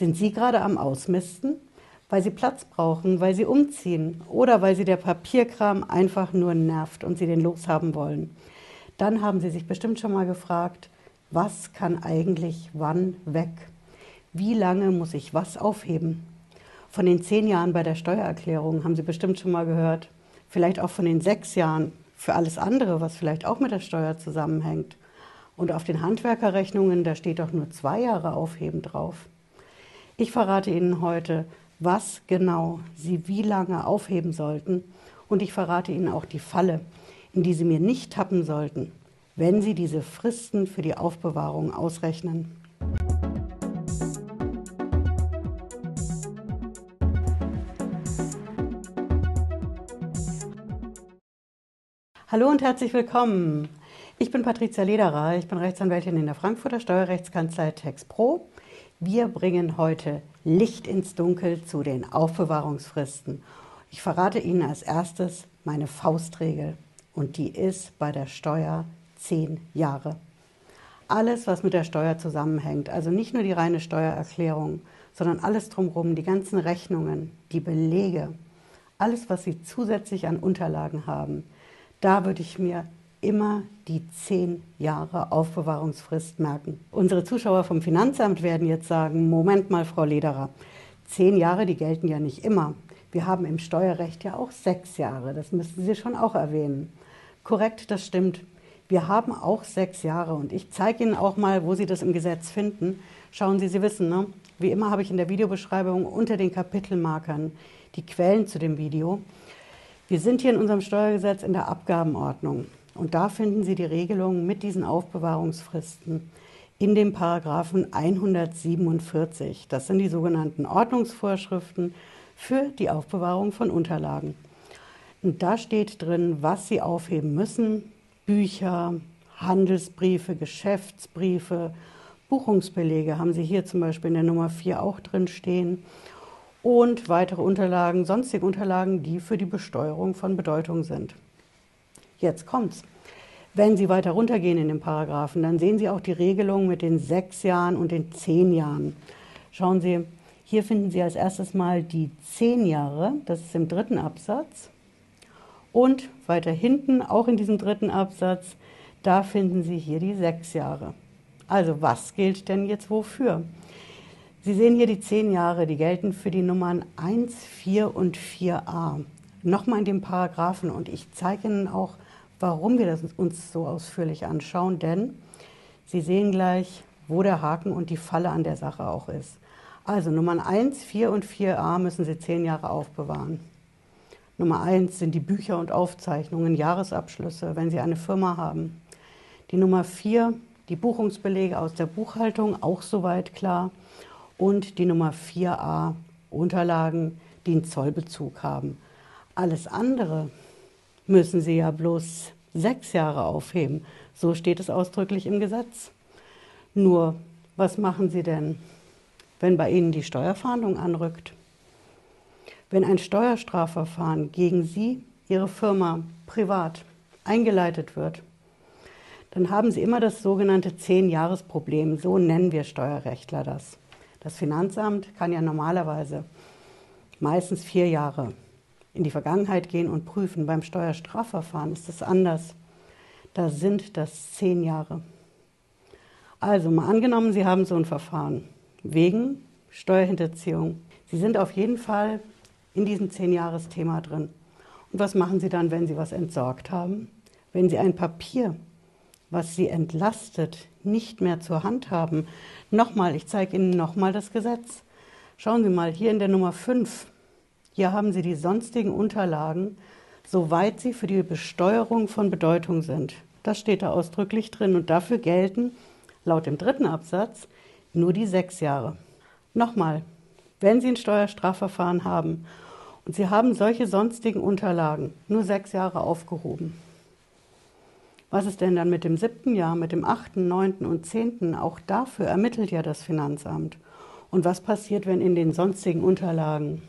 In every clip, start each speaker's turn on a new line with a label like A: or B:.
A: Sind Sie gerade am Ausmisten? Weil Sie Platz brauchen, weil Sie umziehen oder weil Sie der Papierkram einfach nur nervt und Sie den loshaben wollen? Dann haben Sie sich bestimmt schon mal gefragt, was kann eigentlich wann weg? Wie lange muss ich was aufheben? Von den zehn Jahren bei der Steuererklärung haben Sie bestimmt schon mal gehört. Vielleicht auch von den sechs Jahren für alles andere, was vielleicht auch mit der Steuer zusammenhängt. Und auf den Handwerkerrechnungen, da steht doch nur zwei Jahre Aufheben drauf. Ich verrate Ihnen heute, was genau Sie wie lange aufheben sollten und ich verrate Ihnen auch die Falle, in die Sie mir nicht tappen sollten, wenn Sie diese Fristen für die Aufbewahrung ausrechnen. Hallo und herzlich willkommen. Ich bin Patricia Lederer, ich bin Rechtsanwältin in der Frankfurter Steuerrechtskanzlei TexPro. Wir bringen heute Licht ins Dunkel zu den Aufbewahrungsfristen. Ich verrate Ihnen als erstes meine Faustregel und die ist bei der Steuer zehn Jahre. Alles, was mit der Steuer zusammenhängt, also nicht nur die reine Steuererklärung, sondern alles drumherum, die ganzen Rechnungen, die Belege, alles, was Sie zusätzlich an Unterlagen haben, da würde ich mir immer die zehn Jahre Aufbewahrungsfrist merken. Unsere Zuschauer vom Finanzamt werden jetzt sagen, Moment mal, Frau Lederer, zehn Jahre, die gelten ja nicht immer. Wir haben im Steuerrecht ja auch sechs Jahre, das müssten Sie schon auch erwähnen. Korrekt, das stimmt. Wir haben auch sechs Jahre und ich zeige Ihnen auch mal, wo Sie das im Gesetz finden. Schauen Sie, Sie wissen, ne? wie immer habe ich in der Videobeschreibung unter den Kapitelmarkern die Quellen zu dem Video. Wir sind hier in unserem Steuergesetz in der Abgabenordnung. Und da finden Sie die Regelung mit diesen Aufbewahrungsfristen in dem Paragraphen 147. Das sind die sogenannten Ordnungsvorschriften für die Aufbewahrung von Unterlagen. Und da steht drin, was Sie aufheben müssen. Bücher, Handelsbriefe, Geschäftsbriefe, Buchungsbelege haben Sie hier zum Beispiel in der Nummer 4 auch drin stehen. Und weitere Unterlagen, sonstige Unterlagen, die für die Besteuerung von Bedeutung sind. Jetzt kommt's. Wenn Sie weiter runtergehen in den Paragraphen, dann sehen Sie auch die Regelung mit den sechs Jahren und den zehn Jahren. Schauen Sie, hier finden Sie als erstes mal die zehn Jahre, das ist im dritten Absatz. Und weiter hinten, auch in diesem dritten Absatz, da finden Sie hier die sechs Jahre. Also was gilt denn jetzt wofür? Sie sehen hier die zehn Jahre, die gelten für die Nummern 1, 4 und 4a. Nochmal in dem Paragraphen und ich zeige Ihnen auch, warum wir das uns so ausführlich anschauen, denn Sie sehen gleich, wo der Haken und die Falle an der Sache auch ist. Also Nummern 1, 4 und 4a müssen Sie zehn Jahre aufbewahren. Nummer 1 sind die Bücher und Aufzeichnungen, Jahresabschlüsse, wenn Sie eine Firma haben. Die Nummer 4, die Buchungsbelege aus der Buchhaltung, auch soweit klar. Und die Nummer 4a, Unterlagen, die einen Zollbezug haben. Alles andere müssen Sie ja bloß sechs Jahre aufheben. So steht es ausdrücklich im Gesetz. Nur, was machen Sie denn, wenn bei Ihnen die Steuerfahndung anrückt? Wenn ein Steuerstrafverfahren gegen Sie, Ihre Firma, privat eingeleitet wird, dann haben Sie immer das sogenannte Zehn-Jahres-Problem. So nennen wir Steuerrechtler das. Das Finanzamt kann ja normalerweise meistens vier Jahre in die Vergangenheit gehen und prüfen. Beim Steuerstrafverfahren ist das anders. Da sind das zehn Jahre. Also mal angenommen, Sie haben so ein Verfahren wegen Steuerhinterziehung. Sie sind auf jeden Fall in diesem Zehn-Jahres-Thema drin. Und was machen Sie dann, wenn Sie was entsorgt haben? Wenn Sie ein Papier, was Sie entlastet, nicht mehr zur Hand haben. Nochmal, ich zeige Ihnen nochmal das Gesetz. Schauen Sie mal, hier in der Nummer 5 hier haben Sie die sonstigen Unterlagen, soweit sie für die Besteuerung von Bedeutung sind. Das steht da ausdrücklich drin und dafür gelten laut dem dritten Absatz nur die sechs Jahre. Nochmal, wenn Sie ein Steuerstrafverfahren haben und Sie haben solche sonstigen Unterlagen nur sechs Jahre aufgehoben, was ist denn dann mit dem siebten Jahr, mit dem achten, neunten und zehnten? Auch dafür ermittelt ja das Finanzamt. Und was passiert, wenn in den sonstigen Unterlagen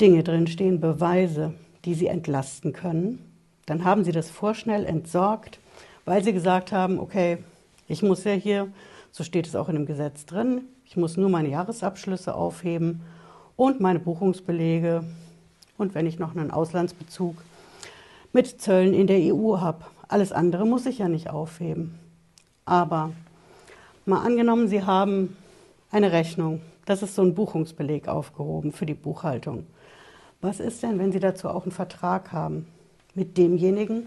A: Dinge drinstehen, Beweise, die sie entlasten können. Dann haben sie das vorschnell entsorgt, weil sie gesagt haben, okay, ich muss ja hier, so steht es auch in dem Gesetz drin, Ich muss nur meine Jahresabschlüsse aufheben und meine Buchungsbelege und wenn ich noch einen Auslandsbezug mit Zöllen in der EU habe. Alles andere muss ich ja nicht aufheben. Aber mal angenommen, Sie haben eine Rechnung, das ist so ein Buchungsbeleg aufgehoben für die Buchhaltung. Was ist denn, wenn Sie dazu auch einen Vertrag haben mit demjenigen,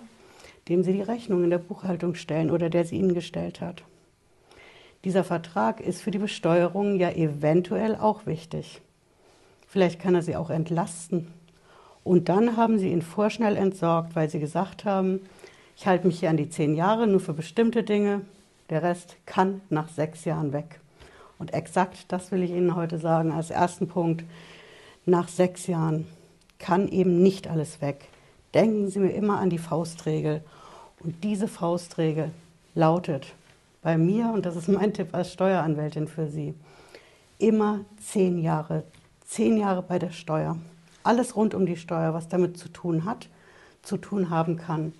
A: dem Sie die Rechnung in der Buchhaltung stellen oder der sie Ihnen gestellt hat? Dieser Vertrag ist für die Besteuerung ja eventuell auch wichtig. Vielleicht kann er Sie auch entlasten. Und dann haben Sie ihn vorschnell entsorgt, weil Sie gesagt haben, ich halte mich hier an die zehn Jahre nur für bestimmte Dinge, der Rest kann nach sechs Jahren weg. Und exakt das will ich Ihnen heute sagen als ersten Punkt. Nach sechs Jahren kann eben nicht alles weg. Denken Sie mir immer an die Faustregel. Und diese Faustregel lautet bei mir, und das ist mein Tipp als Steueranwältin für Sie, immer zehn Jahre. Zehn Jahre bei der Steuer. Alles rund um die Steuer, was damit zu tun hat, zu tun haben kann,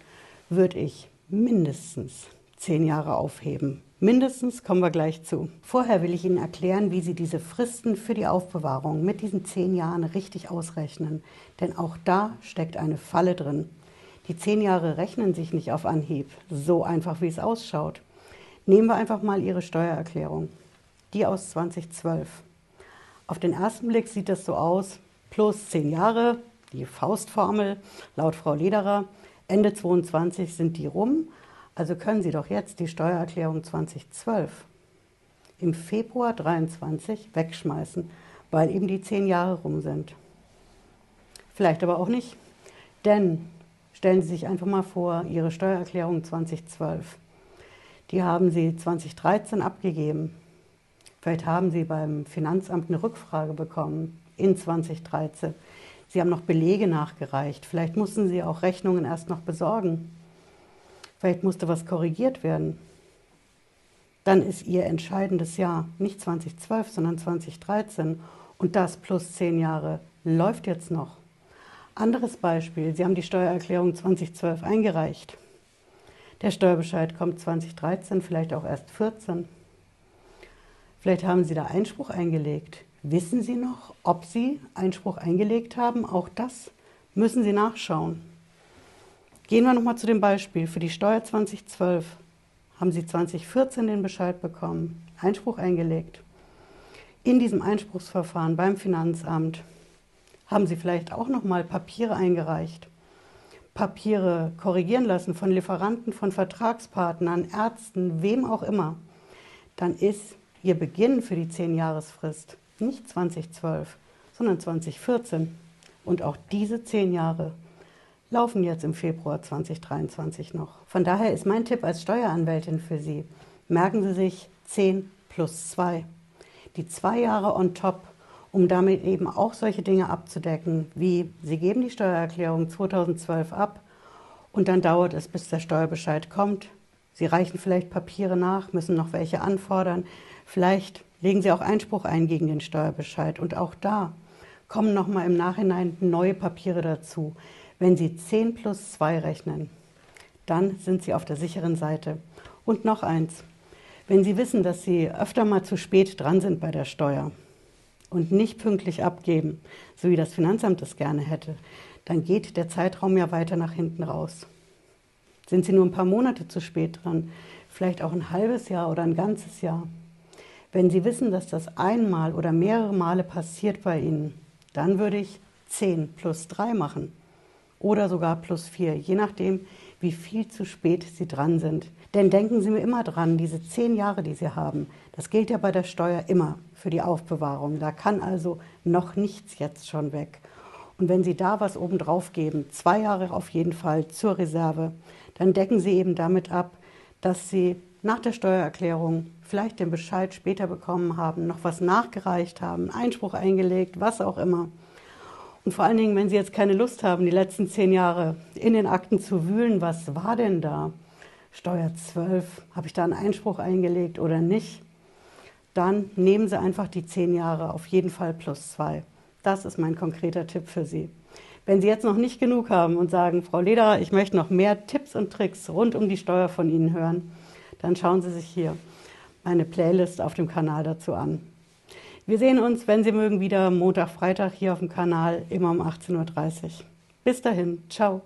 A: würde ich mindestens zehn Jahre aufheben. Mindestens kommen wir gleich zu. Vorher will ich Ihnen erklären, wie Sie diese Fristen für die Aufbewahrung mit diesen zehn Jahren richtig ausrechnen. Denn auch da steckt eine Falle drin. Die zehn Jahre rechnen sich nicht auf Anhieb, so einfach wie es ausschaut. Nehmen wir einfach mal Ihre Steuererklärung, die aus 2012. Auf den ersten Blick sieht das so aus, plus zehn Jahre, die Faustformel laut Frau Lederer, Ende 22 sind die rum also können Sie doch jetzt die Steuererklärung 2012 im Februar 23 wegschmeißen, weil eben die zehn Jahre rum sind. Vielleicht aber auch nicht, denn stellen Sie sich einfach mal vor, Ihre Steuererklärung 2012. Die haben Sie 2013 abgegeben. Vielleicht haben Sie beim Finanzamt eine Rückfrage bekommen in 2013. Sie haben noch Belege nachgereicht. Vielleicht mussten Sie auch Rechnungen erst noch besorgen. Vielleicht musste was korrigiert werden. Dann ist Ihr entscheidendes Jahr nicht 2012, sondern 2013 und das plus zehn Jahre läuft jetzt noch. Anderes Beispiel, Sie haben die Steuererklärung 2012 eingereicht. Der Steuerbescheid kommt 2013, vielleicht auch erst 14. Vielleicht haben Sie da Einspruch eingelegt. Wissen Sie noch, ob Sie Einspruch eingelegt haben? Auch das müssen Sie nachschauen. Gehen wir nochmal zu dem Beispiel. Für die Steuer 2012 haben Sie 2014 den Bescheid bekommen, Einspruch eingelegt. In diesem Einspruchsverfahren beim Finanzamt haben Sie vielleicht auch nochmal Papiere eingereicht, Papiere korrigieren lassen von Lieferanten, von Vertragspartnern, Ärzten, wem auch immer. Dann ist Ihr Beginn für die 10-Jahresfrist nicht 2012, sondern 2014. Und auch diese 10 Jahre laufen jetzt im Februar 2023 noch. Von daher ist mein Tipp als Steueranwältin für Sie, merken Sie sich 10 plus 2. Die zwei Jahre on top, um damit eben auch solche Dinge abzudecken, wie Sie geben die Steuererklärung 2012 ab und dann dauert es, bis der Steuerbescheid kommt. Sie reichen vielleicht Papiere nach, müssen noch welche anfordern. Vielleicht legen Sie auch Einspruch ein gegen den Steuerbescheid. Und auch da kommen nochmal im Nachhinein neue Papiere dazu. Wenn Sie 10 plus 2 rechnen, dann sind Sie auf der sicheren Seite. Und noch eins, wenn Sie wissen, dass Sie öfter mal zu spät dran sind bei der Steuer und nicht pünktlich abgeben, so wie das Finanzamt es gerne hätte, dann geht der Zeitraum ja weiter nach hinten raus. Sind Sie nur ein paar Monate zu spät dran, vielleicht auch ein halbes Jahr oder ein ganzes Jahr. Wenn Sie wissen, dass das einmal oder mehrere Male passiert bei Ihnen, dann würde ich 10 plus 3 machen oder sogar plus vier, je nachdem, wie viel zu spät Sie dran sind. Denn denken Sie mir immer dran, diese zehn Jahre, die Sie haben, das gilt ja bei der Steuer immer für die Aufbewahrung. Da kann also noch nichts jetzt schon weg. Und wenn Sie da was obendrauf geben, zwei Jahre auf jeden Fall zur Reserve, dann decken Sie eben damit ab, dass Sie nach der Steuererklärung vielleicht den Bescheid später bekommen haben, noch was nachgereicht haben, Einspruch eingelegt, was auch immer. Und vor allen Dingen, wenn Sie jetzt keine Lust haben, die letzten zehn Jahre in den Akten zu wühlen, was war denn da? Steuer 12, habe ich da einen Einspruch eingelegt oder nicht? Dann nehmen Sie einfach die zehn Jahre auf jeden Fall plus zwei. Das ist mein konkreter Tipp für Sie. Wenn Sie jetzt noch nicht genug haben und sagen, Frau Lederer, ich möchte noch mehr Tipps und Tricks rund um die Steuer von Ihnen hören, dann schauen Sie sich hier meine Playlist auf dem Kanal dazu an. Wir sehen uns, wenn Sie mögen, wieder Montag, Freitag hier auf dem Kanal, immer um 18.30 Uhr. Bis dahin, ciao.